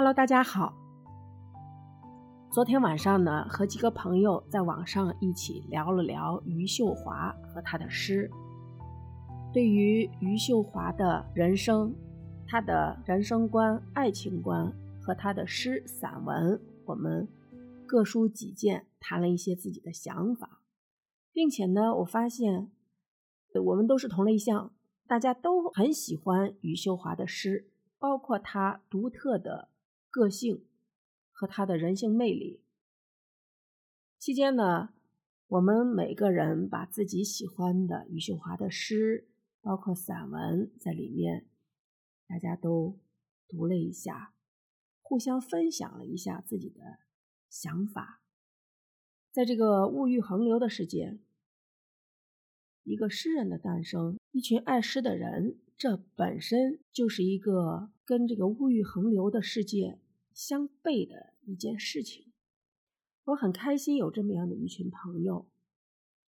Hello，大家好。昨天晚上呢，和几个朋友在网上一起聊了聊余秀华和他的诗。对于余秀华的人生、他的人生观、爱情观和他的诗散文，我们各抒己见，谈了一些自己的想法，并且呢，我发现我们都是同类项，大家都很喜欢余秀华的诗，包括他独特的。个性和他的人性魅力。期间呢，我们每个人把自己喜欢的余秀华的诗，包括散文在里面，大家都读了一下，互相分享了一下自己的想法。在这个物欲横流的世界，一个诗人的诞生，一群爱诗的人。这本身就是一个跟这个物欲横流的世界相悖的一件事情。我很开心有这么样的一群朋友，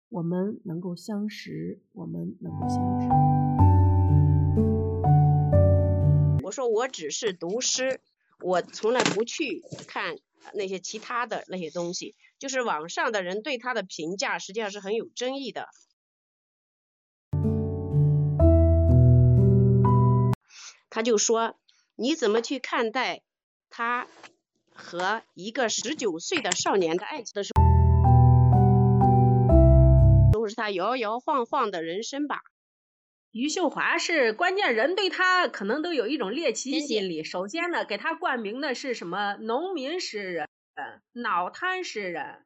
我们能够相识，我们能够相知。我说我只是读诗，我从来不去看那些其他的那些东西。就是网上的人对他的评价实际上是很有争议的。他就说：“你怎么去看待他和一个十九岁的少年的爱情的时候，都是他摇摇晃晃的人生吧？”余秀华是关键，人对他可能都有一种猎奇心理。首先呢，给他冠名的是什么？农民诗人、脑瘫诗人，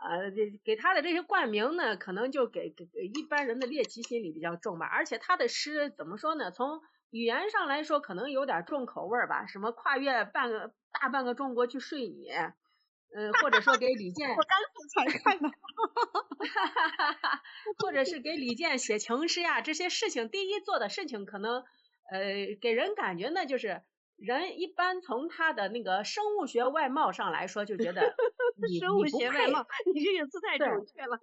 呃，给给他的这些冠名呢，可能就给给一般人的猎奇心理比较重吧。而且他的诗怎么说呢？从语言上来说，可能有点重口味儿吧，什么跨越半个大半个中国去睡你，嗯，或者说给李健，我刚才看的，或者是给李健写情诗呀，这些事情，第一做的事情可能，呃，给人感觉呢，就是人一般从他的那个生物学外貌上来说，就觉得 你生物学外貌，你这个字太准确了。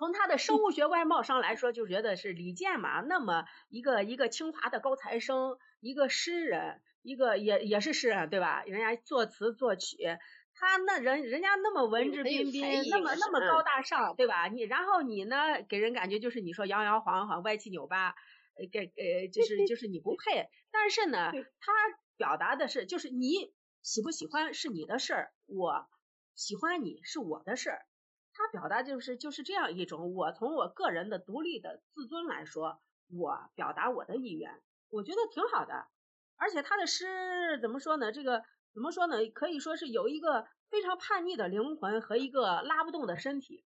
从他的生物学外貌上来说，就觉得是李健嘛，那么一个一个清华的高材生，一个诗人，一个也也是诗人对吧？人家作词作曲，他那人人家那么文质彬彬，那么那么高大上对吧？你然后你呢，给人感觉就是你说摇摇晃晃、歪七扭八，给呃就是就是你不配。但是呢，他表达的是就是你喜不喜欢是你的事儿，我喜欢你是我的事儿。他表达就是就是这样一种，我从我个人的独立的自尊来说，我表达我的意愿，我觉得挺好的。而且他的诗怎么说呢？这个怎么说呢？可以说是有一个非常叛逆的灵魂和一个拉不动的身体。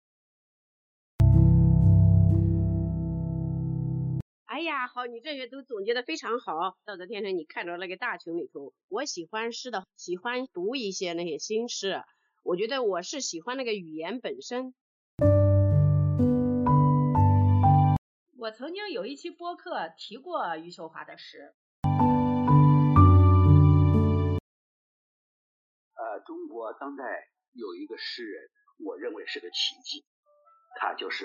哎呀，好，你这些都总结的非常好。道德天成，你看着那个大群里头，我喜欢诗的，喜欢读一些那些新诗。我觉得我是喜欢那个语言本身。我曾经有一期播客提过余秀华的诗。呃，中国当代有一个诗人，我认为是个奇迹，他就是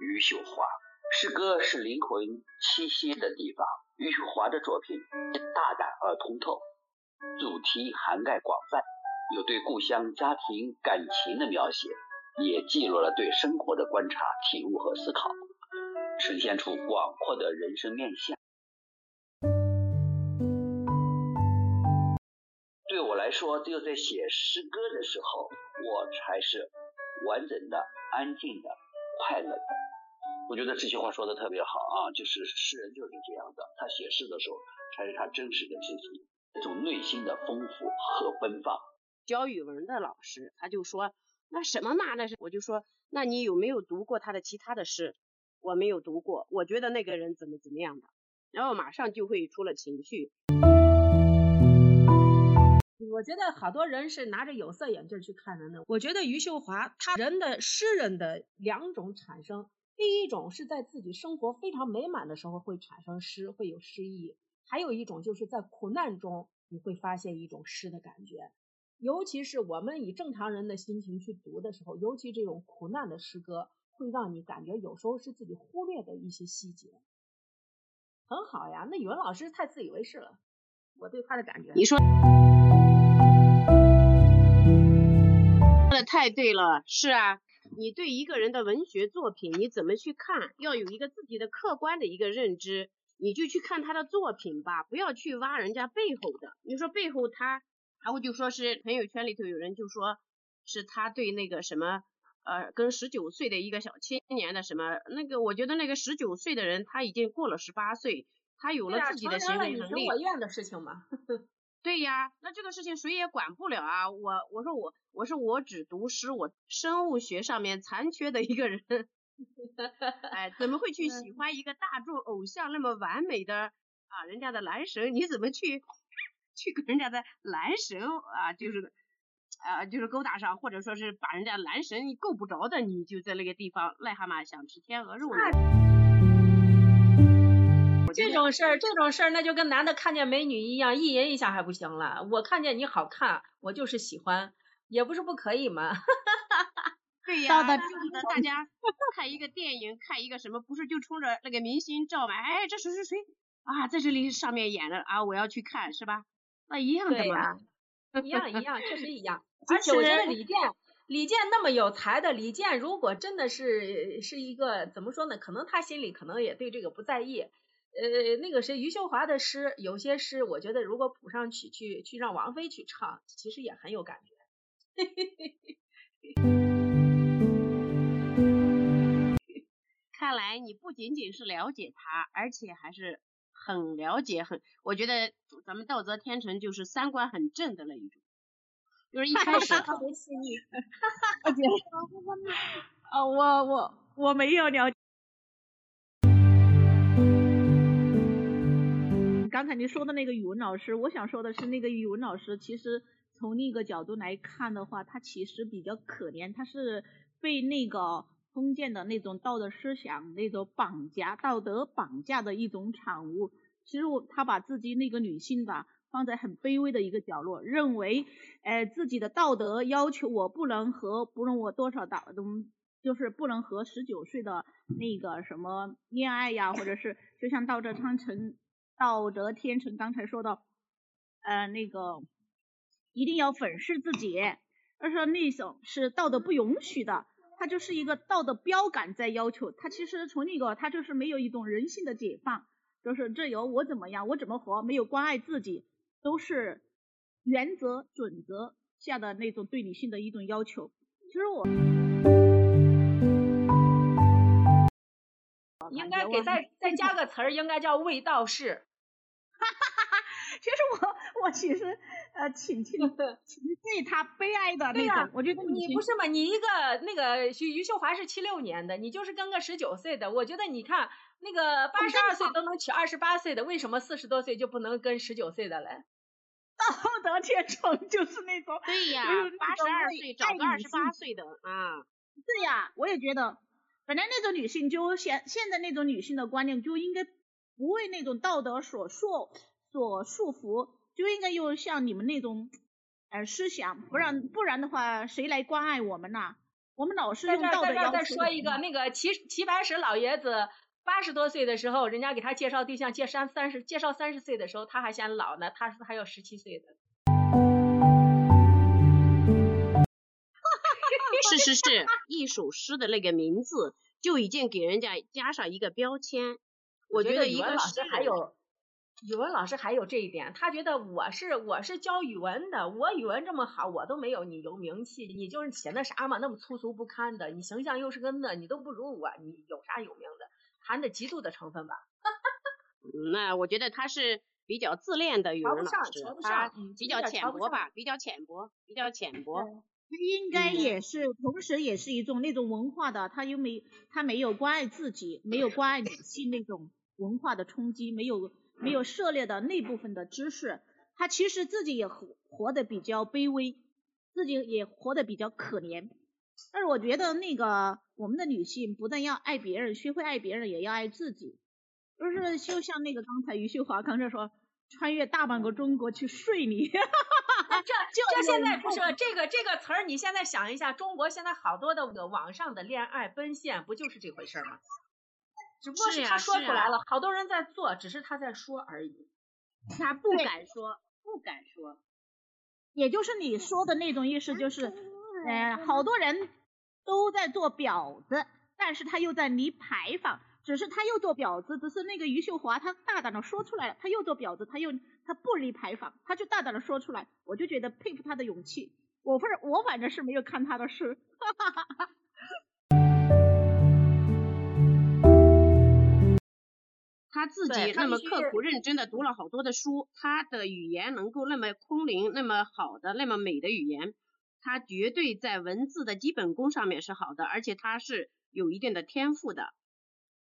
余秀华。诗歌是灵魂栖息的地方。余秀华的作品大胆而通透，主题涵盖广泛。有对故乡、家庭、感情的描写，也记录了对生活的观察、体悟和思考，呈现出广阔的人生面相。对我来说，只有在写诗歌的时候，我才是完整的、安静的、快乐的。我觉得这句话说的特别好啊，就是诗人就是这样的，他写诗的时候才是他真实的自己，一种内心的丰富和奔放。教语文的老师，他就说那什么嘛，那是我就说，那你有没有读过他的其他的诗？我没有读过，我觉得那个人怎么怎么样的，然后马上就会出了情绪。我觉得好多人是拿着有色眼镜去看人的。我觉得余秀华他人的诗人的两种产生，第一种是在自己生活非常美满的时候会产生诗，会有诗意；还有一种就是在苦难中你会发现一种诗的感觉。尤其是我们以正常人的心情去读的时候，尤其这种苦难的诗歌，会让你感觉有时候是自己忽略的一些细节，很好呀。那语文老师太自以为是了，我对他的感觉。你说说的太对了，是啊，你对一个人的文学作品你怎么去看，要有一个自己的客观的一个认知，你就去看他的作品吧，不要去挖人家背后的。你说背后他，然后就说是朋友圈里头有人就说是他对那个什么。呃，跟十九岁的一个小青年的什么那个，我觉得那个十九岁的人他已经过了十八岁，他有了自己的行为能力。我愿的事情嘛。对呀，那这个事情谁也管不了啊。我我说我我说我只读诗，我生物学上面残缺的一个人，哎，怎么会去喜欢一个大众偶像那么完美的啊人家的男神？你怎么去去跟人家的男神啊就是？呃，就是勾搭上，或者说是把人家男神够不着的，你就在那个地方癞蛤蟆想吃天鹅肉。这种事儿，这种事儿，那就跟男的看见美女一样，意淫一下还不行了。我看见你好看，我就是喜欢，也不是不可以嘛。对呀，就是大家看一个电影，看一个什么，不是就冲着那个明星照嘛？哎，这谁谁谁啊，在这里上面演的啊，我要去看，是吧？那一样的嘛。一样一样，确实一样。而且我觉得李健，李健那么有才的李健，如果真的是是一个怎么说呢？可能他心里可能也对这个不在意。呃，那个谁，余秀华的诗，有些诗，我觉得如果谱上去，去去让王菲去唱，其实也很有感觉。看来你不仅仅是了解他，而且还是。很了解，很，我觉得咱们道泽天成就是三观很正的那一种，就是一开始特别细腻。啊，我我我没有了解。刚才你说的那个语文老师，我想说的是，那个语文老师其实从另一个角度来看的话，他其实比较可怜，他是被那个。封建的那种道德思想，那种绑架、道德绑架的一种产物。其实我他把自己那个女性吧放在很卑微的一个角落，认为，呃，自己的道德要求我不能和不论我多少大都就是不能和十九岁的那个什么恋爱呀，或者是就像道德昌成、道德天成刚才说的，呃，那个一定要粉饰自己，而说那种是道德不允许的。他就是一个道德标杆在要求，他其实从那个他就是没有一种人性的解放，就是这由我怎么样，我怎么活，没有关爱自己，都是原则准则下的那种对理性的一种要求。其实我应该给再再加个词儿，应该叫卫道士。哈哈哈！其实我我其实。呃，挺挺挺对他悲哀的那种，我觉得你不是嘛？你一个那个徐余秀华是七六年的，你就是跟个十九岁的，我觉得你看那个八十二岁都能娶二十八岁的，为什么四十多岁就不能跟十九岁的嘞？道德天成就是那种，对呀，八十二岁找个二十八岁的啊，对呀，我也觉得，本来那种女性就现现在那种女性的观念就应该不为那种道德所束所束缚。就应该有像你们那种呃思想，不然不然的话，谁来关爱我们呢？我们老是用道德要求。再说一个，那个齐齐白石老爷子八十多岁的时候，人家给他介绍对象，介绍三十介绍三十岁的时候，他还嫌老呢，他说还有十七岁的。是是是，一首诗的那个名字就已经给人家加上一个标签。我觉得一个老师还有。语文老师还有这一点，他觉得我是我是教语文的，我语文这么好，我都没有你有名气，你就是写那啥嘛，那么粗俗不堪的，你形象又是个那，你都不如我，你有啥有名的？含着嫉妒的成分吧。那我觉得他是比较自恋的语文老师，他比较浅薄吧，比较浅薄，比较浅薄。他应该也是，同时也是一种那种文化的，他又没他没有关爱自己，没有关爱女性那种文化的冲击，没有。没有涉猎的那部分的知识，他其实自己也活活得比较卑微，自己也活得比较可怜。但是我觉得那个我们的女性不但要爱别人，学会爱别人，也要爱自己。就是就像那个刚才余秀华刚才说，穿越大半个中国去睡你。这 这现在不是这个这个词儿，你现在想一下，中国现在好多的网上的恋爱奔现，不就是这回事吗？只不过是他说出来了，好多人在做，只是他在说而已。他不敢说，不敢说。也就是你说的那种意思，就是，呃，好多人都在做婊子，但是他又在离牌坊，只是他又做婊子，只是那个余秀华他大胆的说出来了，他又做婊子，他又他不离牌坊，他就大胆的说出来，我就觉得佩服他的勇气。我不是我反正是没有看他的诗，哈哈哈哈。他自己那么刻苦认真的读了好多的书，他的语言能够那么空灵，那么好的，那么美的语言，他绝对在文字的基本功上面是好的，而且他是有一定的天赋的。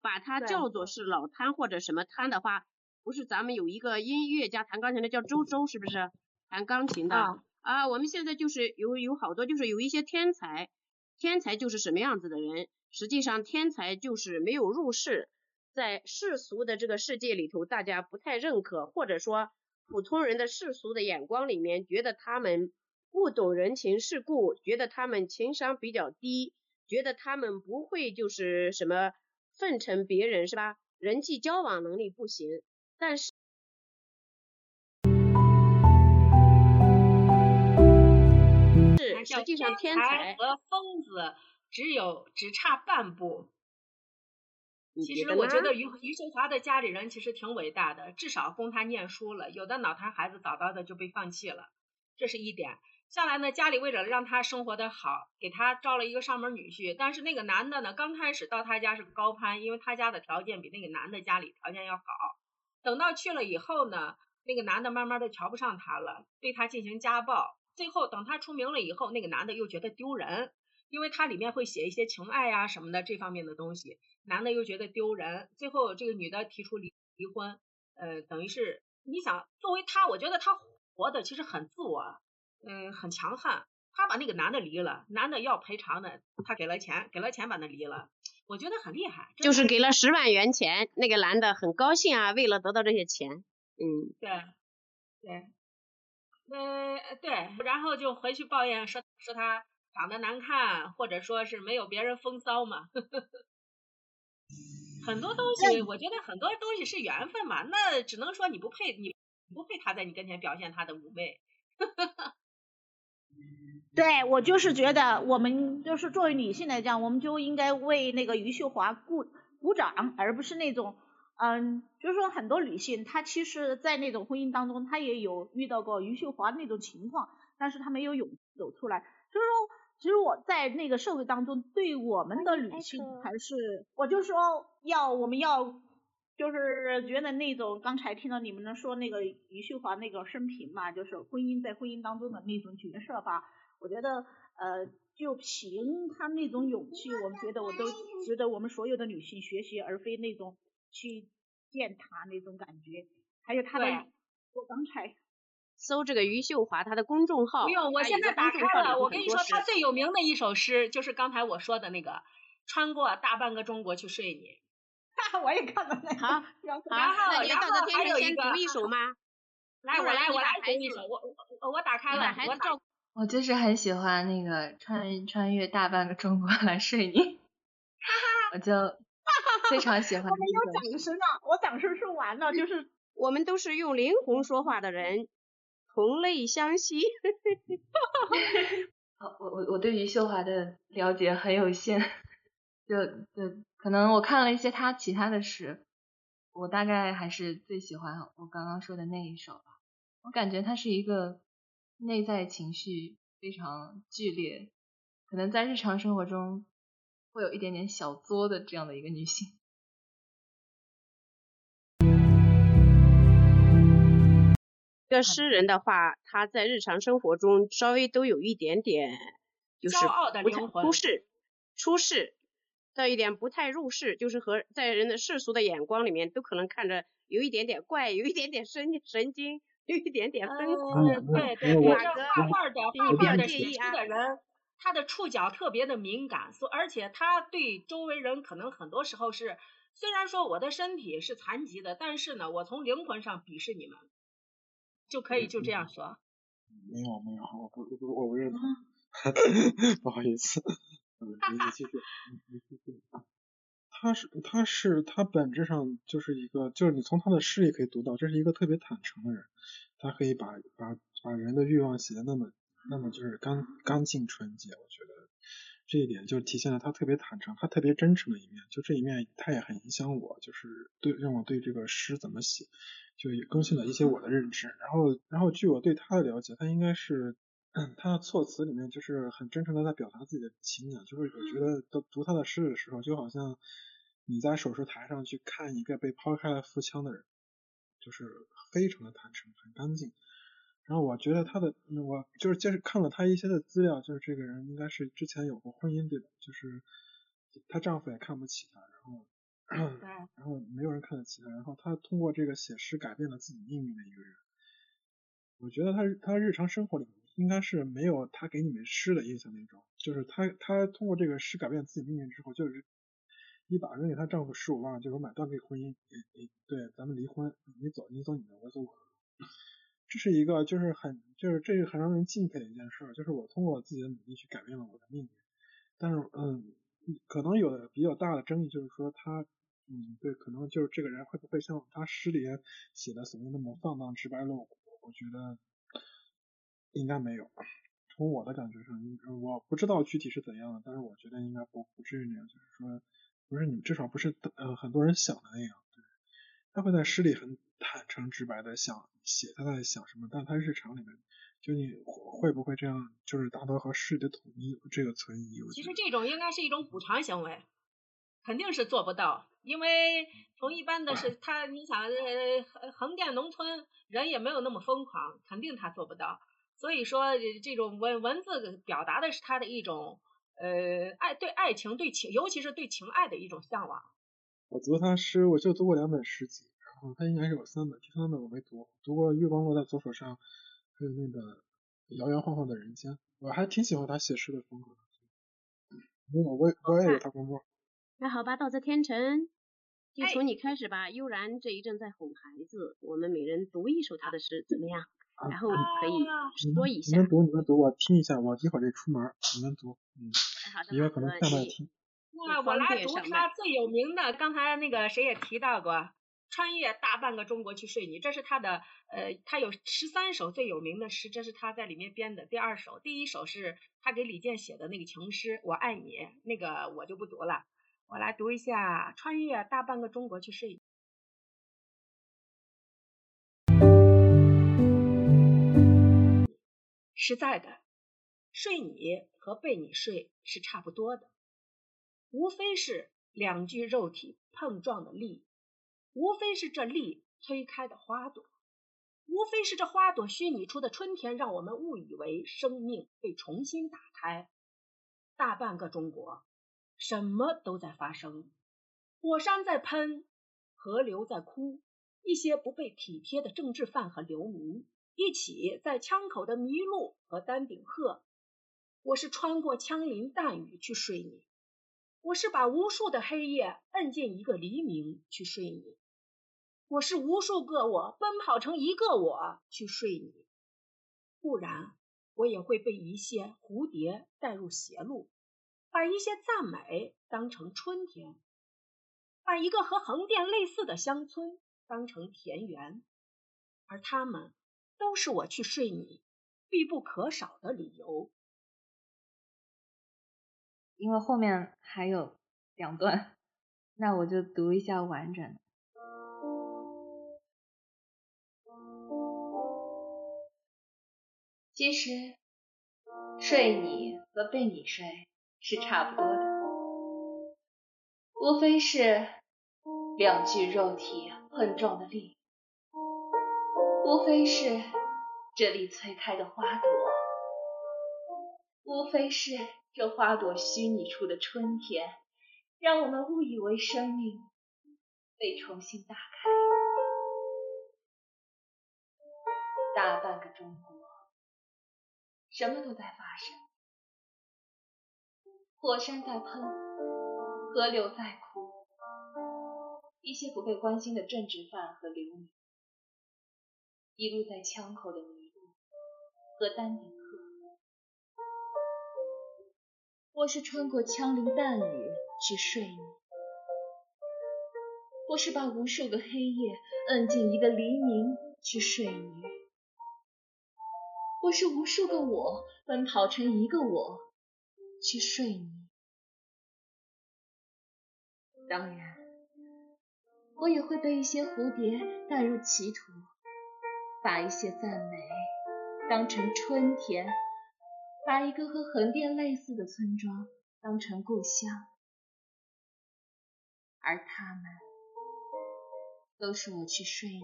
把他叫做是老摊或者什么摊的话，不是咱们有一个音乐家弹钢琴的叫周周，是不是？弹钢琴的啊，我们现在就是有有好多就是有一些天才，天才就是什么样子的人？实际上天才就是没有入世。在世俗的这个世界里头，大家不太认可，或者说普通人的世俗的眼光里面，觉得他们不懂人情世故，觉得他们情商比较低，觉得他们不会就是什么奉承别人，是吧？人际交往能力不行，但是是实际上天才和疯子只有只差半步。其实我觉得余余秀华的家里人其实挺伟大的，至少供他念书了。有的脑瘫孩子早早的就被放弃了，这是一点。下来呢，家里为了让他生活的好，给他招了一个上门女婿。但是那个男的呢，刚开始到他家是个高攀，因为他家的条件比那个男的家里条件要好。等到去了以后呢，那个男的慢慢的瞧不上他了，对他进行家暴。最后等他出名了以后，那个男的又觉得丢人。因为它里面会写一些情爱呀什么的这方面的东西，男的又觉得丢人，最后这个女的提出离离婚，呃，等于是你想作为他，我觉得他活的其实很自我，嗯，很强悍，他把那个男的离了，男的要赔偿的，他给了钱，给了钱把他离了，我觉得很厉害，就是给了十万元钱，那个男的很高兴啊，为了得到这些钱，嗯，对，对，呃，对，然后就回去抱怨说说他。长得难看，或者说是没有别人风骚嘛，很多东西，我觉得很多东西是缘分嘛，那只能说你不配，你不配他在你跟前表现他的妩媚。对我就是觉得，我们就是作为女性来讲，我们就应该为那个余秀华鼓鼓掌，而不是那种，嗯，就是说很多女性她其实，在那种婚姻当中，她也有遇到过余秀华那种情况，但是她没有勇气走出来，就是说。其实我在那个社会当中，对我们的女性还是，我就说要我们要，就是觉得那种刚才听到你们说那个余秀华那个生平嘛，就是婚姻在婚姻当中的那种角色吧，我觉得呃，就凭她那种勇气，我们觉得我都值得我们所有的女性学习，而非那种去践踏那种感觉。还有她的，我刚才。搜这个余秀华，她的公众号。不用，我现在打开了。我跟你说，她最有名的一首诗就是刚才我说的那个“穿过大半个中国去睡你”。哈哈，我也看到那个。好，然后然后还有一个。读一首吗？来，我来，我来读一首。我我我打开了。我照。我就是很喜欢那个穿穿越大半个中国来睡你。哈哈。我就非常喜欢。我没有掌声啊！我掌声说完了，就是我们都是用灵魂说话的人。同类相吸，好，我我我对于秀华的了解很有限，就就可能我看了一些他其他的诗，我大概还是最喜欢我刚刚说的那一首吧。我感觉她是一个内在情绪非常剧烈，可能在日常生活中会有一点点小作的这样的一个女性。一个诗人的话，他在日常生活中稍微都有一点点，就是不太出世，出世，再一点不太入世，就是和在人的世俗的眼光里面，都可能看着有一点点怪，有一点点神神经，有一点点分。对对对，画画的画画的写诗的人，他的触角特别的敏感，所而且他对周围人可能很多时候是，虽然说我的身体是残疾的，但是呢，我从灵魂上鄙视你们。就可以就这样说。没有没有，我不我不我不认同，不好意思。你继续，你继续。他是他是他本质上就是一个，就是你从他的诗里可以读到，这是一个特别坦诚的人，他可以把把把人的欲望写的那么那么就是干干净纯洁，我觉得这一点就体现了他特别坦诚，他特别真诚的一面，就这一面他也很影响我，就是对让我对这个诗怎么写，就更新了一些我的认知，然后然后据我对他的了解，他应该是。他的措辞里面就是很真诚的在表达自己的情感，就是我觉得读读他的诗的时候，就好像你在手术台上去看一个被抛开了腹腔的人，就是非常的坦诚，很干净。然后我觉得他的，我就是就是看了他一些的资料，就是这个人应该是之前有过婚姻对吧？就是她丈夫也看不起她，然后 然后没有人看得起她，然后她通过这个写诗改变了自己命运的一个人。我觉得她她日常生活里。应该是没有她给你们诗的印象那种，就是她她通过这个诗改变自己命运之后，就是一把扔给她丈夫十五万，就是买断这个婚姻，对，咱们离婚，你走你走你的，我走我的，这是一个就是很就是这是很让人敬佩的一件事，就是我通过自己的努力去改变了我的命运，但是嗯，可能有的比较大的争议就是说他嗯对，可能就是这个人会不会像他诗里写的所谓那么放荡直白露骨，我觉得。应该没有，从我的感觉上，我不知道具体是怎样的，但是我觉得应该不不至于那样，就是说，不是你至少不是呃很多人想的那样，对，他会在诗里很坦诚直白的想写他在想什么，但他日常里面，就你会不会这样，就是达到和诗的统一这个存疑？其实这种应该是一种补偿行为，肯定是做不到，因为从一般的是他，你想呃横店农村人也没有那么疯狂，肯定他做不到。所以说，这种文文字表达的是他的一种呃爱对爱情对情，尤其是对情爱的一种向往。我读他诗，我就读过两本诗集，然后他应该是有三本，第三本我没读。读过《月光落在左手上》，还有那个《摇摇晃晃的人间》，我还挺喜欢他写诗的风格的。我我我也有他工作。那好吧，道泽天成，就从你开始吧。悠然这一阵在哄孩子，我们每人读一首他的诗，怎么样？然后可以说一下。你们读，你们读，我听一下。我一会儿得出门，你们读。嗯。好的。因为可能在那听。那我来读他最有名的，刚才那个谁也提到过，穿越大半个中国去睡你，这是他的呃，他有十三首最有名的诗，这是他在里面编的。第二首，第一首是他给李健写的那个情诗，我爱你，那个我就不读了。我来读一下，穿越大半个中国去睡你。实在的，睡你和被你睡是差不多的，无非是两具肉体碰撞的力，无非是这力催开的花朵，无非是这花朵虚拟出的春天，让我们误以为生命被重新打开。大半个中国，什么都在发生，火山在喷，河流在哭，一些不被体贴的政治犯和流民。一起在枪口的麋鹿和丹顶鹤，我是穿过枪林弹雨去睡你，我是把无数的黑夜摁进一个黎明去睡你，我是无数个我奔跑成一个我去睡你，不然我也会被一些蝴蝶带入邪路，把一些赞美当成春天，把一个和横店类似的乡村当成田园，而他们。都是我去睡你必不可少的理由，因为后面还有两段，那我就读一下完整。其实睡你和被你睡是差不多的，无非是两具肉体碰撞的力。无非是这里催开的花朵，无非是这花朵虚拟出的春天，让我们误以为生命被重新打开。大半个中国，什么都在发生，火山在喷，河流在哭，一些不被关心的政治犯和流民。一路在枪口的迷路和丹顶鹤，我是穿过枪林弹雨去睡你，我是把无数个黑夜摁进一个黎明去睡你，或是无数个我奔跑成一个我去睡你。当然，我也会被一些蝴蝶带入歧途，把一些赞美当成春天，把一个和横店类似的村庄当成故乡，而他们。都是我去睡你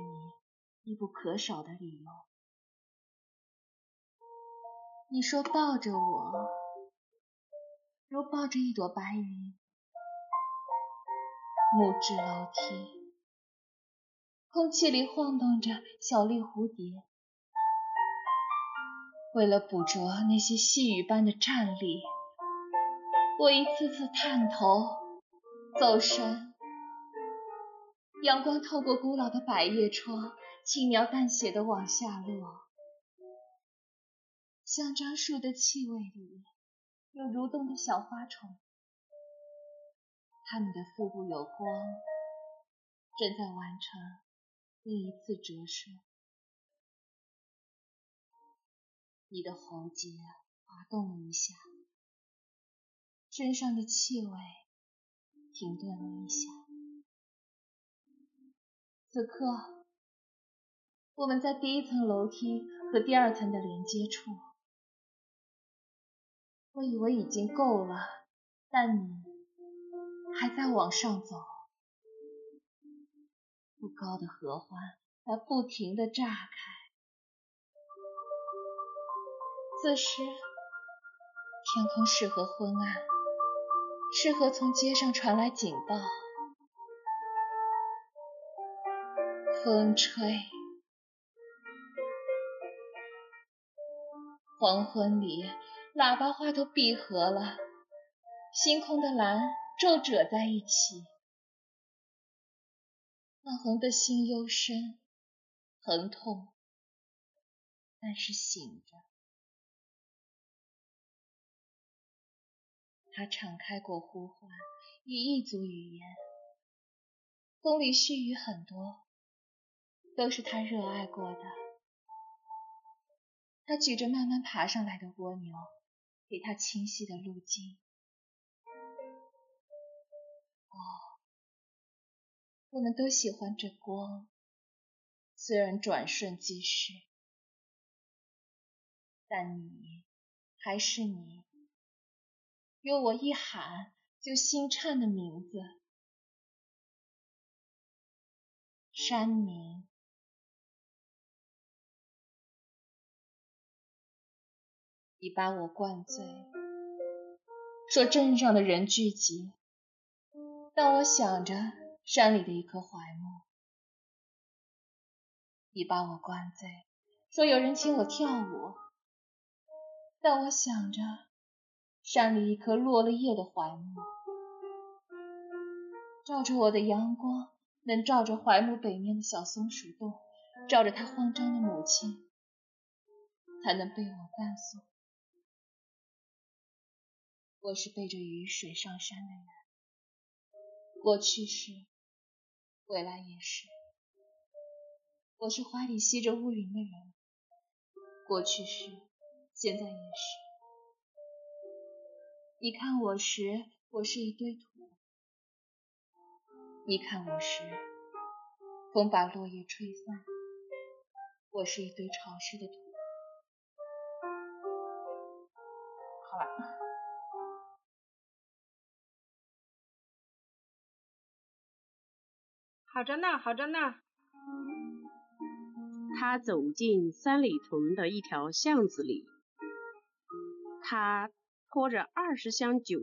必不可少的理由。你说抱着我，如抱着一朵白云。木质楼梯，空气里晃动着小粒蝴蝶。为了捕捉那些细雨般的站立，我一次次探头走神。阳光透过古老的百叶窗，轻描淡写的往下落。香樟树的气味里有蠕动的小花虫，它们的腹部有光，正在完成另一次折射。你的喉结滑动了一下，身上的气味停顿了一下。此刻，我们在第一层楼梯和第二层的连接处。我以为已经够了，但你还在往上走。不高的合欢在不停地炸开。此时，天空适合昏暗，适合从街上传来警报。风吹，黄昏里，喇叭花都闭合了，星空的蓝皱褶在一起，那红的心幽深，疼痛，但是醒着。他敞开过呼唤，以异族语言，风里絮语很多。都是他热爱过的。他举着慢慢爬上来的蜗牛，给他清晰的路径。哦，我们都喜欢这光，虽然转瞬即逝，但你还是你，有我一喊就心颤的名字——山明。你把我灌醉，说镇上的人聚集，但我想着山里的一棵槐木。你把我灌醉，说有人请我跳舞，但我想着山里一棵落了叶的槐木。照着我的阳光，能照着槐木北面的小松鼠洞，照着它慌张的母亲，才能被我伴送。我是背着雨水上山的人，过去是，未来也是。我是怀里吸着乌云的人，过去是，现在也是。你看我时，我是一堆土；你看我时，风把落叶吹散，我是一堆潮湿的土。好了。好着呢，好着呢。他走进三里屯的一条巷子里，他拖着二十箱酒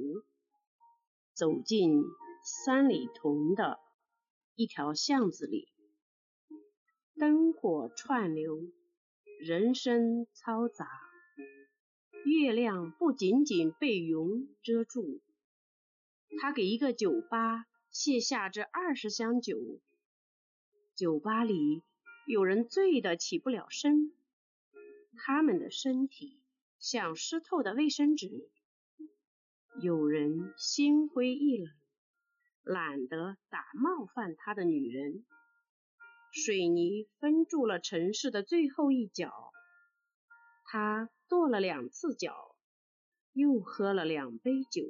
走进三里屯的一条巷子里，灯火串流，人声嘈杂，月亮不仅仅被云遮住，他给一个酒吧。卸下这二十箱酒，酒吧里有人醉得起不了身，他们的身体像湿透的卫生纸；有人心灰意冷，懒得打冒犯他的女人。水泥封住了城市的最后一角，他跺了两次脚，又喝了两杯酒。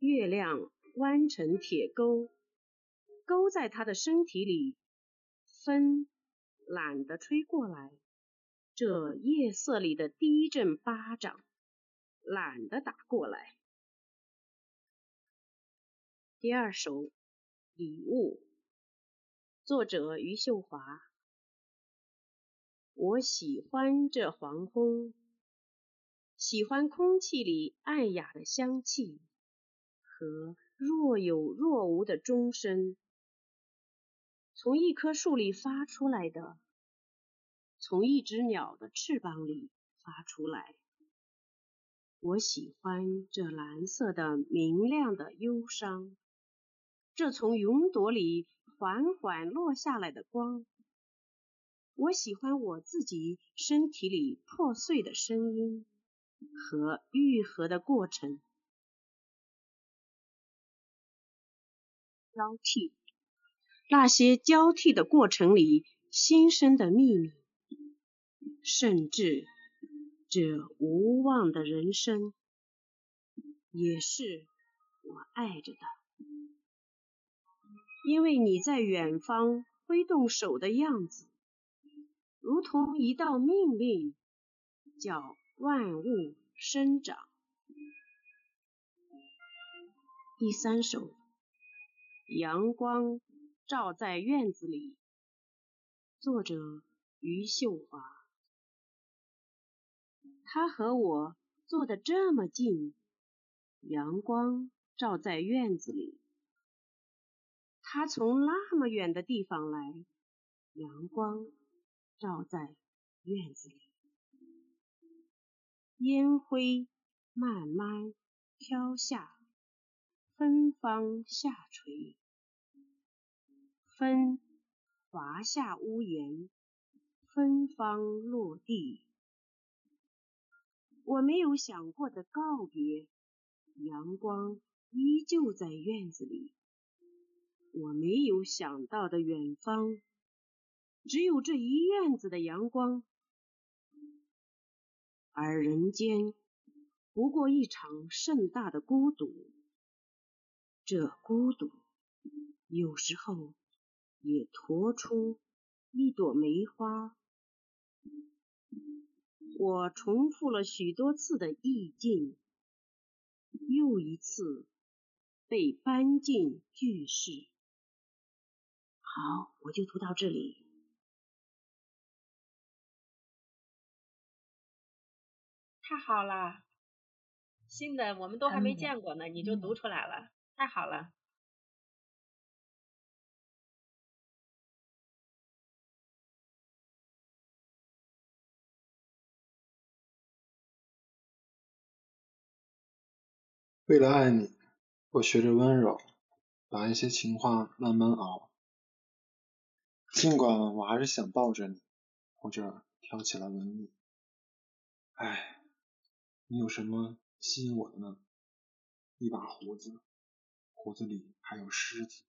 月亮弯成铁钩，钩在他的身体里，风懒得吹过来。这夜色里的第一阵巴掌，懒得打过来。第二首礼物，作者余秀华。我喜欢这黄昏，喜欢空气里暗哑的香气。和若有若无的钟声，从一棵树里发出来的，从一只鸟的翅膀里发出来。我喜欢这蓝色的明亮的忧伤，这从云朵里缓缓落下来的光。我喜欢我自己身体里破碎的声音和愈合的过程。交替，那些交替的过程里新生的秘密，甚至这无望的人生，也是我爱着的。因为你在远方挥动手的样子，如同一道命令，叫万物生长。第三首。阳光照在院子里。作者余秀华。他和我坐得这么近，阳光照在院子里。他从那么远的地方来，阳光照在院子里。烟灰慢慢飘下。芬芳下垂，风滑下屋檐，芬芳落地。我没有想过的告别，阳光依旧在院子里。我没有想到的远方，只有这一院子的阳光。而人间不过一场盛大的孤独。这孤独，有时候也驮出一朵梅花。我重复了许多次的意境，又一次被搬进句式。好，我就读到这里。太好了，新的我们都还没见过呢，你就读出来了。太好了！为了爱你，我学着温柔，把一些情话慢慢熬。尽管我还是想抱着你，或者跳起来吻你。唉，你有什么吸引我的呢？一把胡子。骨子里还有狮子，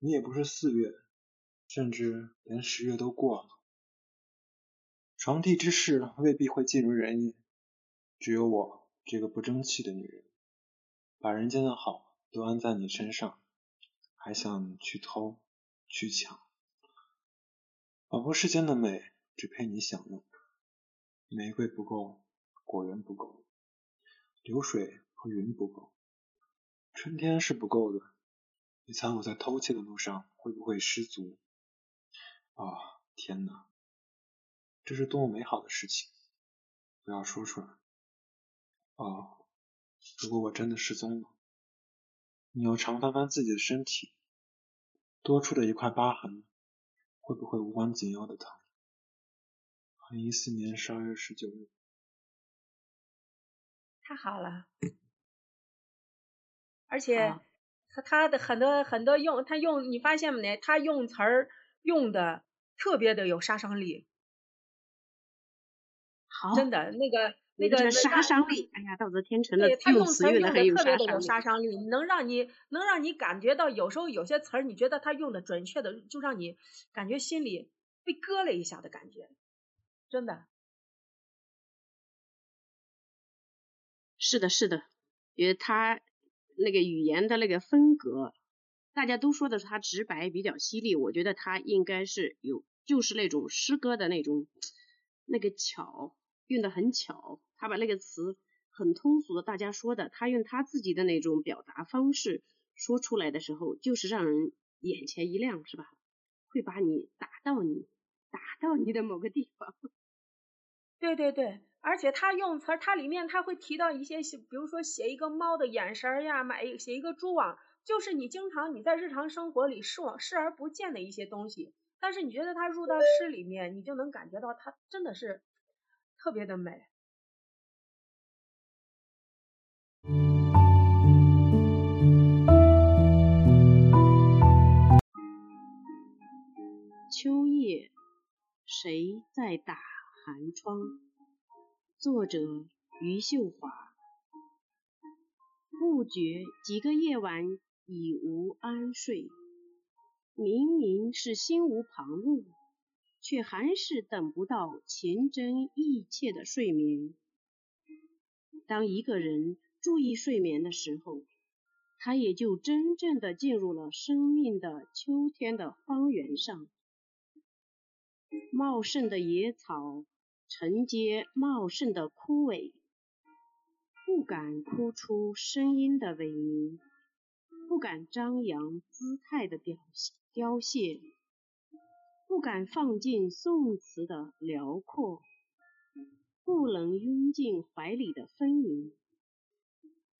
你也不是四月，甚至连十月都过了。床地之事未必会尽如人意，只有我这个不争气的女人，把人间的好都安在你身上，还想去偷去抢。仿佛世间的美只配你享用，玫瑰不够，果园不够，流水和云不够。春天是不够的，你猜我在偷窃的路上会不会失足？啊，天哪，这是多么美好的事情！不要说出来。哦，如果我真的失踪了，你要常翻翻自己的身体，多出的一块疤痕会不会无关紧要的疼？二零一四年十二月十九日。太好了。而且他他的很多很多用他用你发现没？他用词儿用的特别的有杀伤力。好，真的那个那个杀伤力，哎呀，道泽天成的用词用的特别的有杀伤力，能让你能让你感觉到，有时候有些词儿，你觉得他用的准确的，就让你感觉心里被割了一下的感觉，真的。是的，是的，因为他那个语言的那个风格，大家都说的是他直白比较犀利，我觉得他应该是有，就是那种诗歌的那种那个巧。用的很巧，他把那个词很通俗的，大家说的，他用他自己的那种表达方式说出来的时候，就是让人眼前一亮，是吧？会把你打到你，打到你的某个地方。对对对，而且他用词儿，他里面他会提到一些，比如说写一个猫的眼神呀，买一写一个蛛网，就是你经常你在日常生活里视网视而不见的一些东西，但是你觉得他入到诗里面，你就能感觉到他真的是。特别的美。秋夜，谁在打寒窗？作者：余秀华。不觉几个夜晚已无安睡，明明是心无旁骛。却还是等不到情真意切的睡眠。当一个人注意睡眠的时候，他也就真正的进入了生命的秋天的荒原上。茂盛的野草承接茂盛的枯萎，不敢哭出声音的萎靡，不敢张扬姿态的凋凋谢。不敢放进宋词的辽阔，不能拥进怀里的丰盈，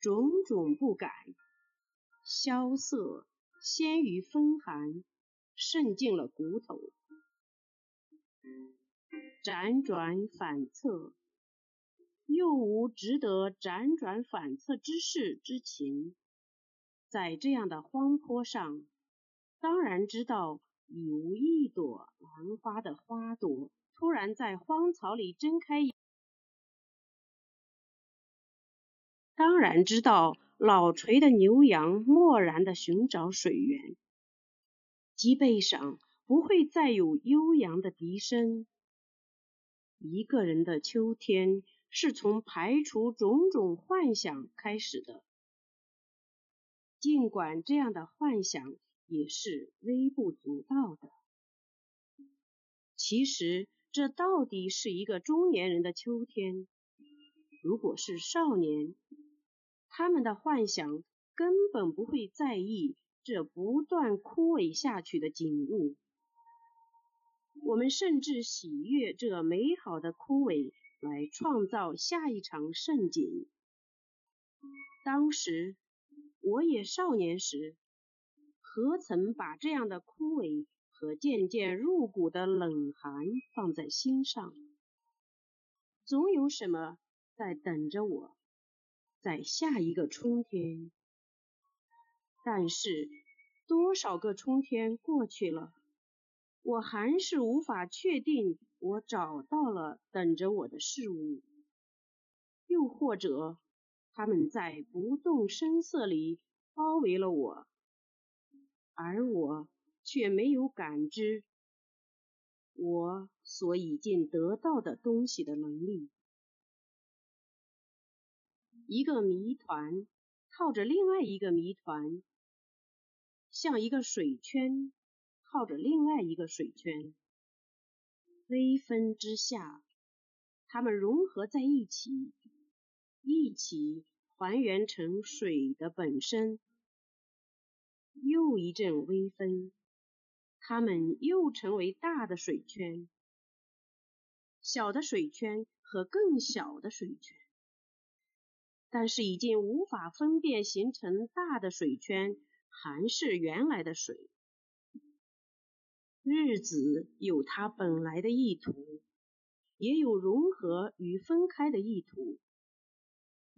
种种不敢，萧瑟先于风寒，渗进了骨头，辗转反侧，又无值得辗转反侧之事之情，在这样的荒坡上，当然知道。已无一朵兰花的花朵突然在荒草里睁开眼，当然知道老垂的牛羊漠然的寻找水源，脊背上不会再有悠扬的笛声。一个人的秋天是从排除种种幻想开始的，尽管这样的幻想。也是微不足道的。其实，这到底是一个中年人的秋天。如果是少年，他们的幻想根本不会在意这不断枯萎下去的景物。我们甚至喜悦这美好的枯萎，来创造下一场盛景。当时，我也少年时。何曾把这样的枯萎和渐渐入骨的冷寒放在心上？总有什么在等着我，在下一个春天。但是多少个春天过去了，我还是无法确定我找到了等着我的事物，又或者他们在不动声色里包围了我。而我却没有感知我所已经得到的东西的能力。一个谜团套着另外一个谜团，像一个水圈靠着另外一个水圈，微风之下，它们融合在一起，一起还原成水的本身。又一阵微风，它们又成为大的水圈，小的水圈和更小的水圈，但是已经无法分辨形成大的水圈还是原来的水。日子有它本来的意图，也有融合与分开的意图。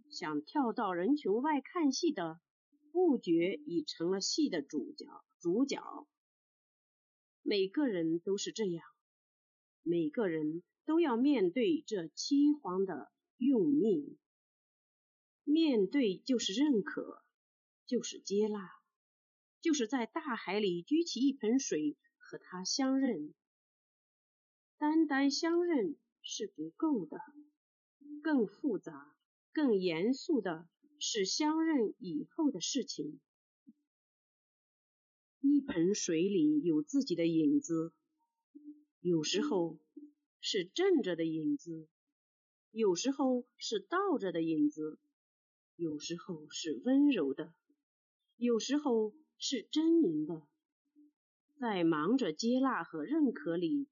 想跳到人群外看戏的。不觉已成了戏的主角。主角，每个人都是这样，每个人都要面对这凄惶的用命。面对就是认可，就是接纳，就是在大海里举起一盆水和他相认。单单相认是不够的，更复杂、更严肃的是相认以后的事情。一盆水里有自己的影子，有时候是正着的影子，有时候是倒着的影子，有时候是温柔的，有时候是狰狞的。在忙着接纳和认可里，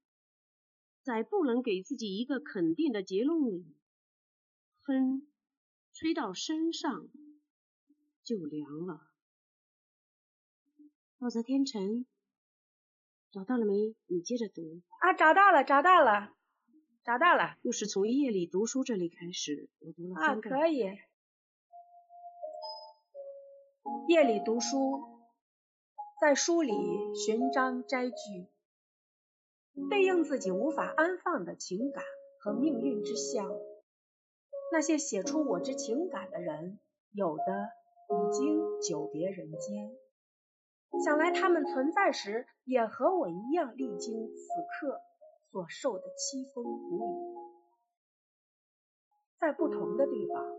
在不能给自己一个肯定的结论里，风吹到身上就凉了。暴泽天成，找到了没？你接着读。啊，找到了，找到了，找到了。又是从夜里读书这里开始，我读了三个。啊，可以。夜里读书，在书里寻章摘句，对应自己无法安放的情感和命运之象。那些写出我之情感的人，有的已经久别人间。想来他们存在时，也和我一样历经此刻所受的凄风苦雨，在不同的地方。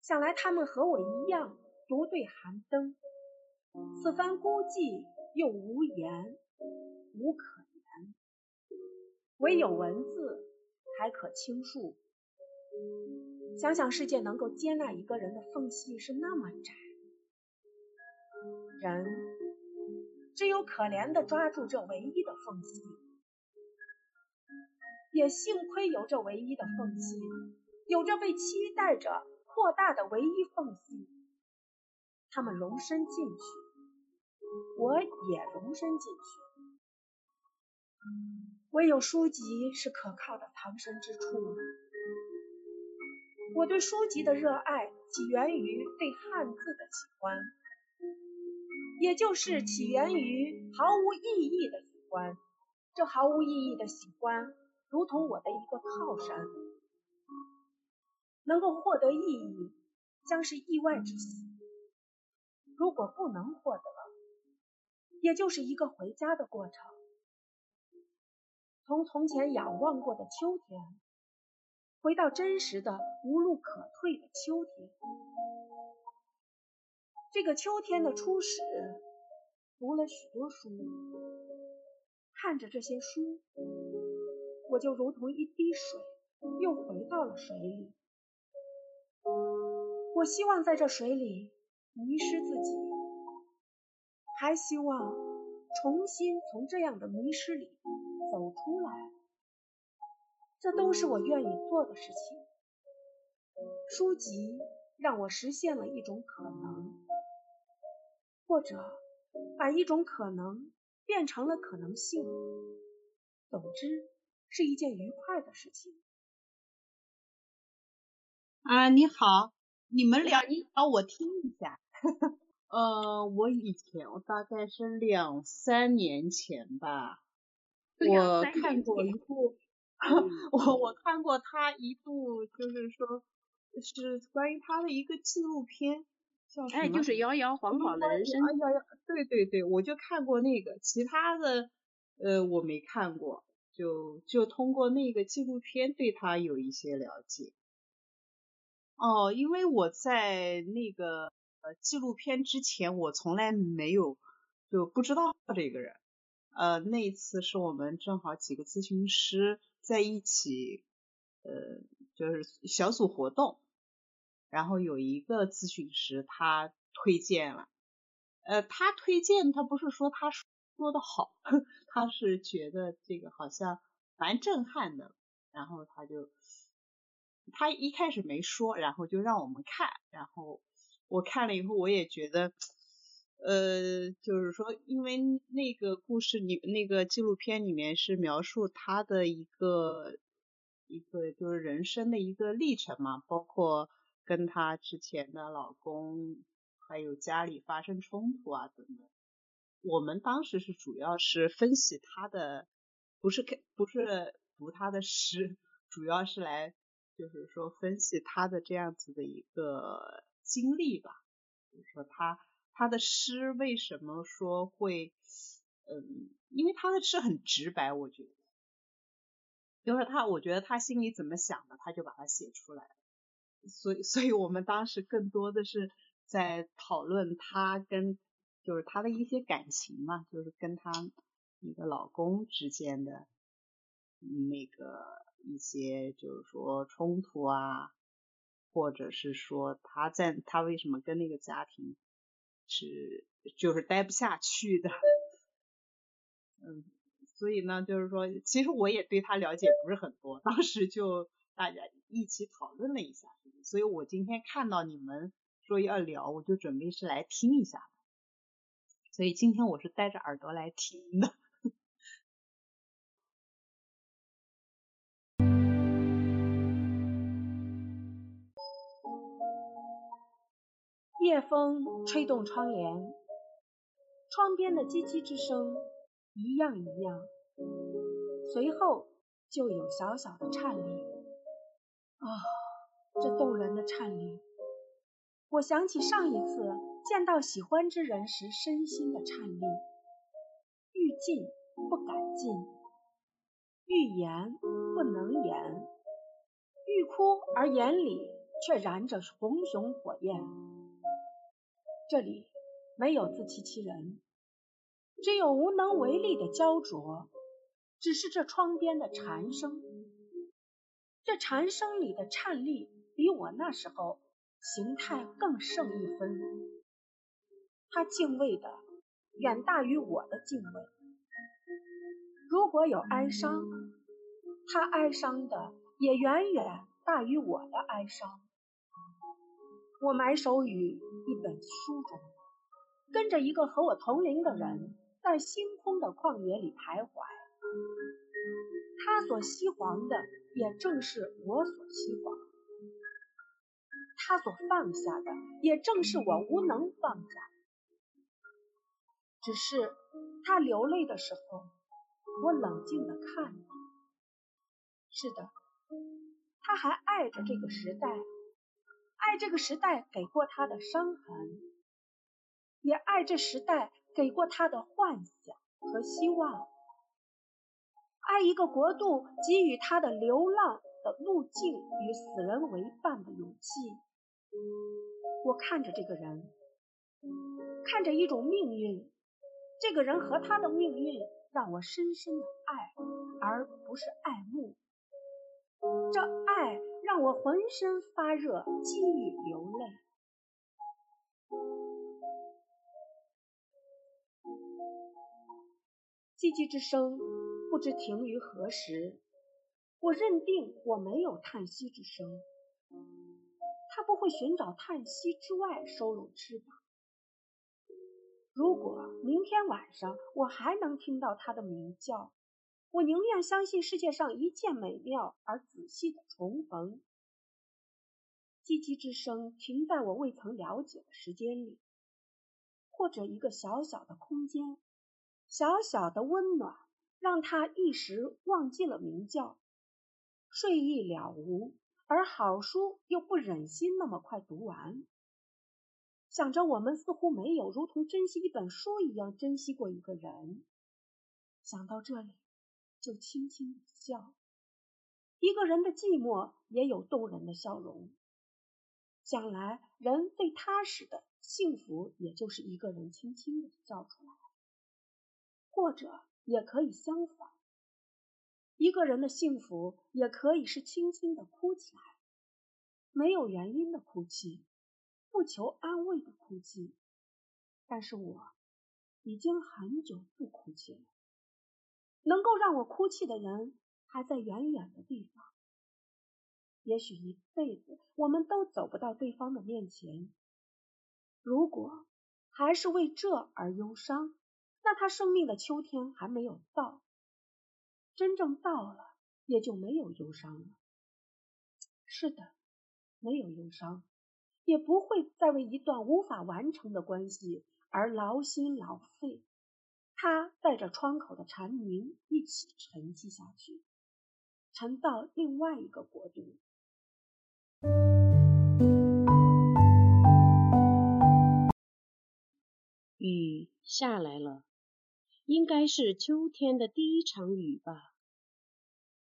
想来他们和我一样独对寒灯，此番孤寂又无言，无可言，唯有文字还可倾诉。想想世界能够接纳一个人的缝隙是那么窄，人。只有可怜的抓住这唯一的缝隙，也幸亏有这唯一的缝隙，有着被期待着扩大的唯一缝隙，他们容身进去，我也容身进去。唯有书籍是可靠的藏身之处。我对书籍的热爱起源于对汉字的喜欢。也就是起源于毫无意义的喜欢，这毫无意义的喜欢，如同我的一个靠山，能够获得意义，将是意外之喜；如果不能获得，也就是一个回家的过程。从从前仰望过的秋天，回到真实的无路可退的秋天。这个秋天的初始，读了许多书，看着这些书，我就如同一滴水，又回到了水里。我希望在这水里迷失自己，还希望重新从这样的迷失里走出来。这都是我愿意做的事情。书籍让我实现了一种可能。或者把一种可能变成了可能性，总之是一件愉快的事情。啊，你好，你们俩，你好，我听一下。呃，我以前，我大概是两三年前吧，我看过一部，我我看过他一部，就是说，是关于他的一个纪录片。哎，就是摇摇晃晃的人生。哎呀呀，对对对，我就看过那个，其他的呃我没看过，就就通过那个纪录片对他有一些了解。哦，因为我在那个呃纪录片之前，我从来没有就不知道这个人。呃，那一次是我们正好几个咨询师在一起，呃，就是小组活动。然后有一个咨询师，他推荐了，呃，他推荐他不是说他说的好，他是觉得这个好像蛮震撼的，然后他就他一开始没说，然后就让我们看，然后我看了以后，我也觉得，呃，就是说，因为那个故事里那个纪录片里面是描述他的一个一个就是人生的一个历程嘛，包括。跟她之前的老公还有家里发生冲突啊等等，我们当时是主要是分析她的，不是看不是读她的诗，主要是来就是说分析他的这样子的一个经历吧，就是说他他的诗为什么说会，嗯，因为他的诗很直白，我觉得，就是他，我觉得他心里怎么想的，他就把它写出来所以，所以我们当时更多的是在讨论他跟，就是他的一些感情嘛，就是跟他一个老公之间的那个。一些就是说冲突啊，或者是说他在他为什么跟那个家庭是就是待不下去的，嗯，所以呢，就是说其实我也对他了解不是很多，当时就大家一起讨论了一下，所以我今天看到你们说要聊，我就准备是来听一下，所以今天我是带着耳朵来听的。风吹动窗帘，窗边的叽叽之声一样一样，随后就有小小的颤栗。啊，这动人的颤栗！我想起上一次见到喜欢之人时身心的颤栗，欲进不敢进，欲言不能言，欲哭而眼里却燃着熊熊火焰。这里没有自欺欺人，只有无能为力的焦灼。只是这窗边的蝉声，这蝉声里的颤栗，比我那时候形态更胜一分。他敬畏的远大于我的敬畏。如果有哀伤，他哀伤的也远远大于我的哀伤。我埋首于一本书中，跟着一个和我同龄的人，在星空的旷野里徘徊。他所希望的，也正是我所希望；他所放下的，也正是我无能放下。只是他流泪的时候，我冷静的看着。是的，他还爱着这个时代。爱这个时代给过他的伤痕，也爱这时代给过他的幻想和希望，爱一个国度给予他的流浪的路径与死人为伴的勇气。我看着这个人，看着一种命运，这个人和他的命运让我深深的爱，而不是爱慕。这爱。让我浑身发热，几欲流泪。唧唧之声不知停于何时，我认定我没有叹息之声。它不会寻找叹息之外收拢翅膀。如果明天晚上我还能听到它的鸣叫。我宁愿相信世界上一切美妙而仔细的重逢。唧唧之声停在我未曾了解的时间里，或者一个小小的空间，小小的温暖，让他一时忘记了鸣叫，睡意了无，而好书又不忍心那么快读完。想着我们似乎没有如同珍惜一本书一样珍惜过一个人，想到这里。就轻轻的笑，一个人的寂寞也有动人的笑容。想来人最踏实的幸福，也就是一个人轻轻的笑出来，或者也可以相反，一个人的幸福也可以是轻轻的哭起来，没有原因的哭泣，不求安慰的哭泣。但是我已经很久不哭泣了。能够让我哭泣的人还在远远的地方，也许一辈子我们都走不到对方的面前。如果还是为这而忧伤，那他生命的秋天还没有到，真正到了也就没有忧伤了。是的，没有忧伤，也不会再为一段无法完成的关系而劳心劳肺。他带着窗口的蝉鸣一起沉寂下去，沉到另外一个国度，雨下来了，应该是秋天的第一场雨吧。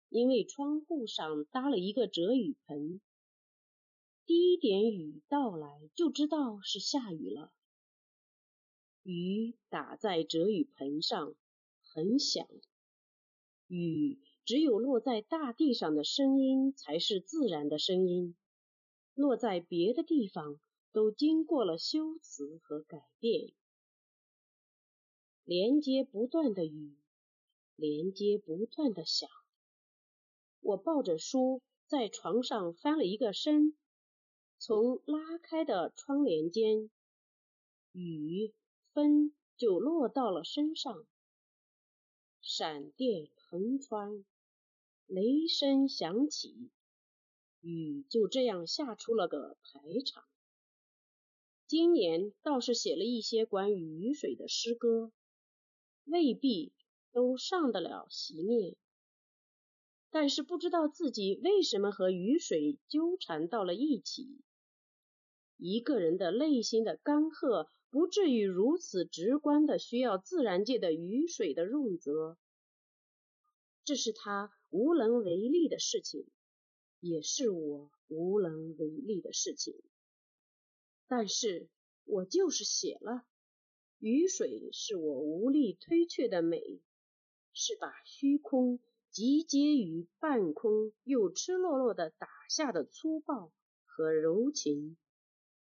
因为窗户上搭了一个遮雨棚，第一点雨到来就知道是下雨了。雨打在遮雨棚上，很响。雨只有落在大地上的声音才是自然的声音，落在别的地方都经过了修辞和改变。连接不断的雨，连接不断的响。我抱着书在床上翻了一个身，从拉开的窗帘间，雨风就落到了身上，闪电横穿，雷声响起，雨就这样下出了个排场。今年倒是写了一些关于雨水的诗歌。未必都上得了席面，但是不知道自己为什么和雨水纠缠到了一起。一个人的内心的干涸，不至于如此直观的需要自然界的雨水的润泽，这是他无能为力的事情，也是我无能为力的事情。但是我就是写了。雨水是我无力推却的美，是把虚空集结于半空又赤裸裸的打下的粗暴和柔情，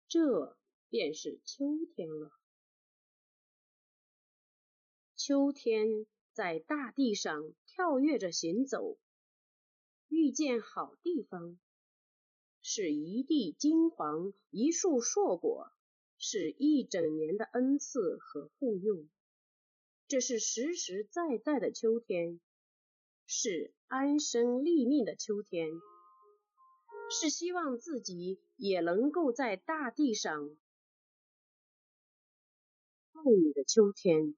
这便是秋天了。秋天在大地上跳跃着行走，遇见好地方，是一地金黄，一树硕果。是一整年的恩赐和护佑，这是实实在在的秋天，是安身立命的秋天，是希望自己也能够在大地上爱你的秋天，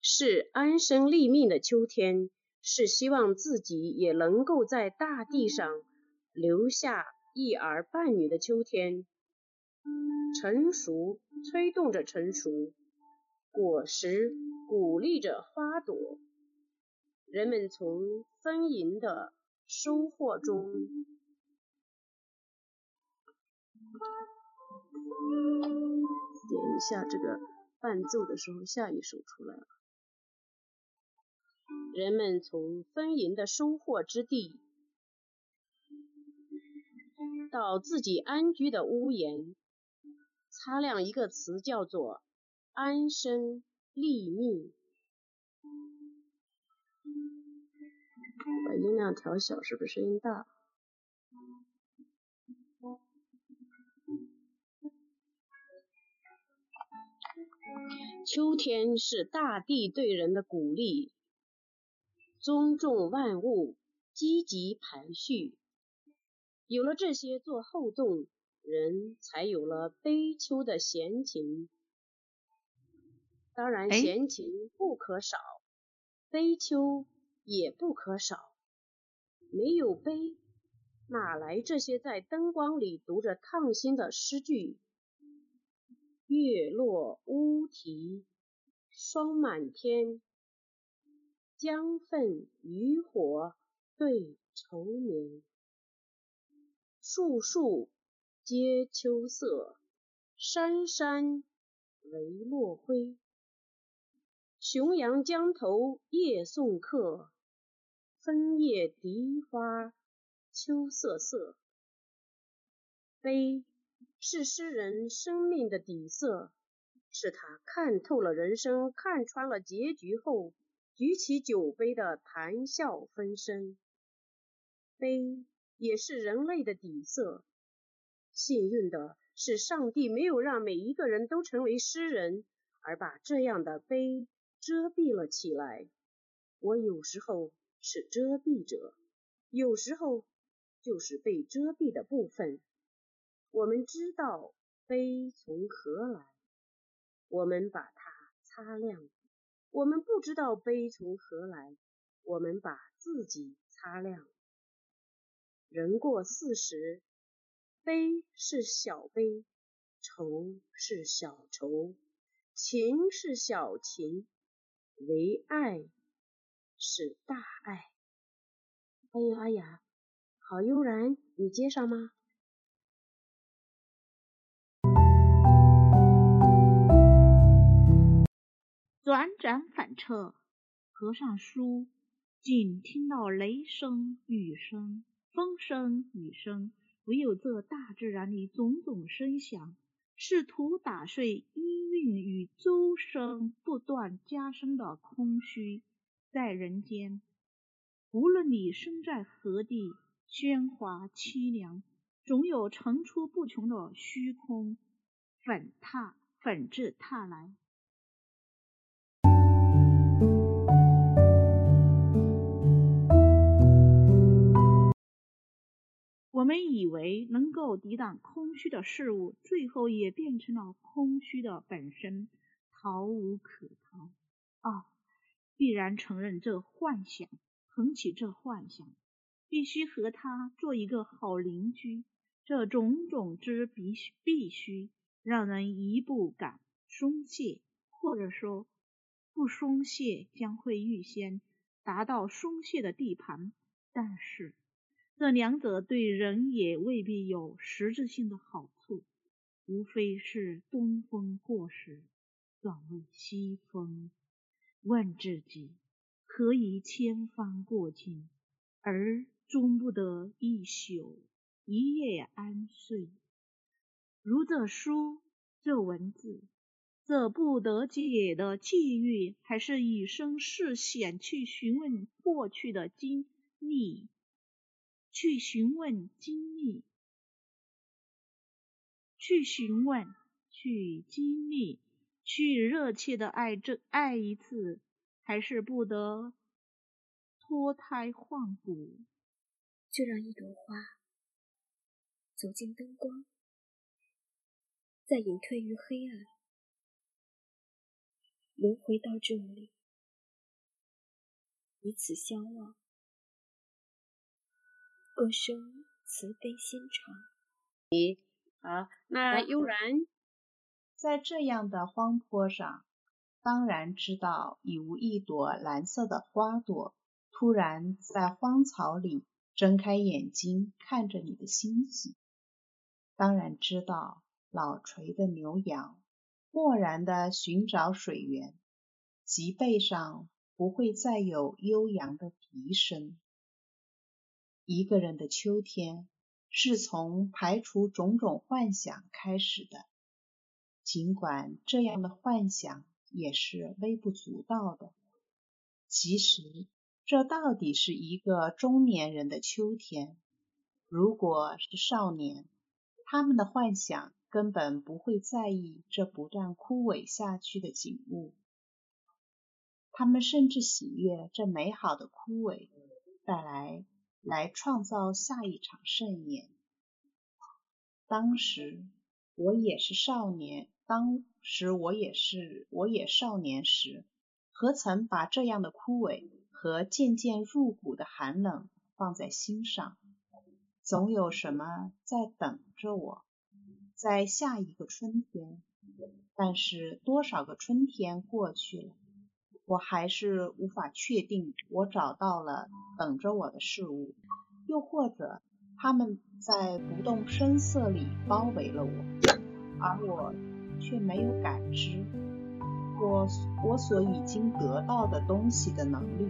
是安身立命的秋天，是希望自己也能够在大地上留下。一儿半女的秋天，成熟催动着成熟，果实鼓励着花朵，人们从丰盈的收获中，点一下这个伴奏的时候，下一首出来了。人们从丰盈的收获之地。到自己安居的屋檐，擦亮一个词，叫做“安身立命”。把音量调小，是不是声音大？秋天是大地对人的鼓励，尊重万物，积极排序。有了这些做后盾，人才有了悲秋的闲情。当然，闲情不可少，悲秋也不可少。没有悲，哪来这些在灯光里读着烫心的诗句？月落乌啼霜满天，江枫渔火对愁眠。树树皆秋色，山山为落晖。雄阳江头夜送客，枫叶荻花秋瑟瑟。悲是诗人生命的底色，是他看透了人生、看穿了结局后，举起酒杯的谈笑风生。悲。也是人类的底色。幸运的是，上帝没有让每一个人都成为诗人，而把这样的悲遮蔽了起来。我有时候是遮蔽者，有时候就是被遮蔽的部分。我们知道悲从何来，我们把它擦亮；我们不知道悲从何来，我们把自己擦亮。人过四十，悲是小悲，愁是小愁，情是小情，唯爱是大爱。哎呀哎呀，好悠然，你接上吗？转转反侧，合上书，仅听到雷声、雨声、风声、雨声，唯有这大自然里种种声响，试图打碎音韵与周声不断加深的空虚。在人间，无论你身在何地，喧哗凄凉，总有层出不穷的虚空粉踏粉至踏来。我们以为能够抵挡空虚的事物，最后也变成了空虚的本身，逃无可逃。啊，必然承认这幻想，捧起这幻想，必须和他做一个好邻居。这种种之必须，必须让人一不敢松懈，或者说不松懈将会预先达到松懈的地盘。但是。这两者对人也未必有实质性的好处，无非是东风过时，转为西风。问自己，何以千帆过尽，而终不得一宿一夜安睡？如这书，这文字，这不得解的际遇，还是以身试险去询问过去的经历？去询问经历，去询问，去经历，去热切的爱这爱一次，还是不得脱胎换骨？就让一朵花走进灯光，再隐退于黑暗，轮回到这里，彼此相望。歌声慈悲心肠。你好，那悠然在这样的荒坡上，当然知道已无一朵蓝色的花朵突然在荒草里睁开眼睛看着你的欣喜。当然知道老垂的牛羊漠然地寻找水源，脊背上不会再有悠扬的笛声。一个人的秋天是从排除种种幻想开始的，尽管这样的幻想也是微不足道的。其实，这到底是一个中年人的秋天。如果是少年，他们的幻想根本不会在意这不断枯萎下去的景物，他们甚至喜悦这美好的枯萎带来。来创造下一场盛宴。当时我也是少年，当时我也是我也少年时，何曾把这样的枯萎和渐渐入骨的寒冷放在心上？总有什么在等着我，在下一个春天。但是多少个春天过去了？我还是无法确定，我找到了等着我的事物，又或者他们在不动声色里包围了我，而我却没有感知我我所已经得到的东西的能力。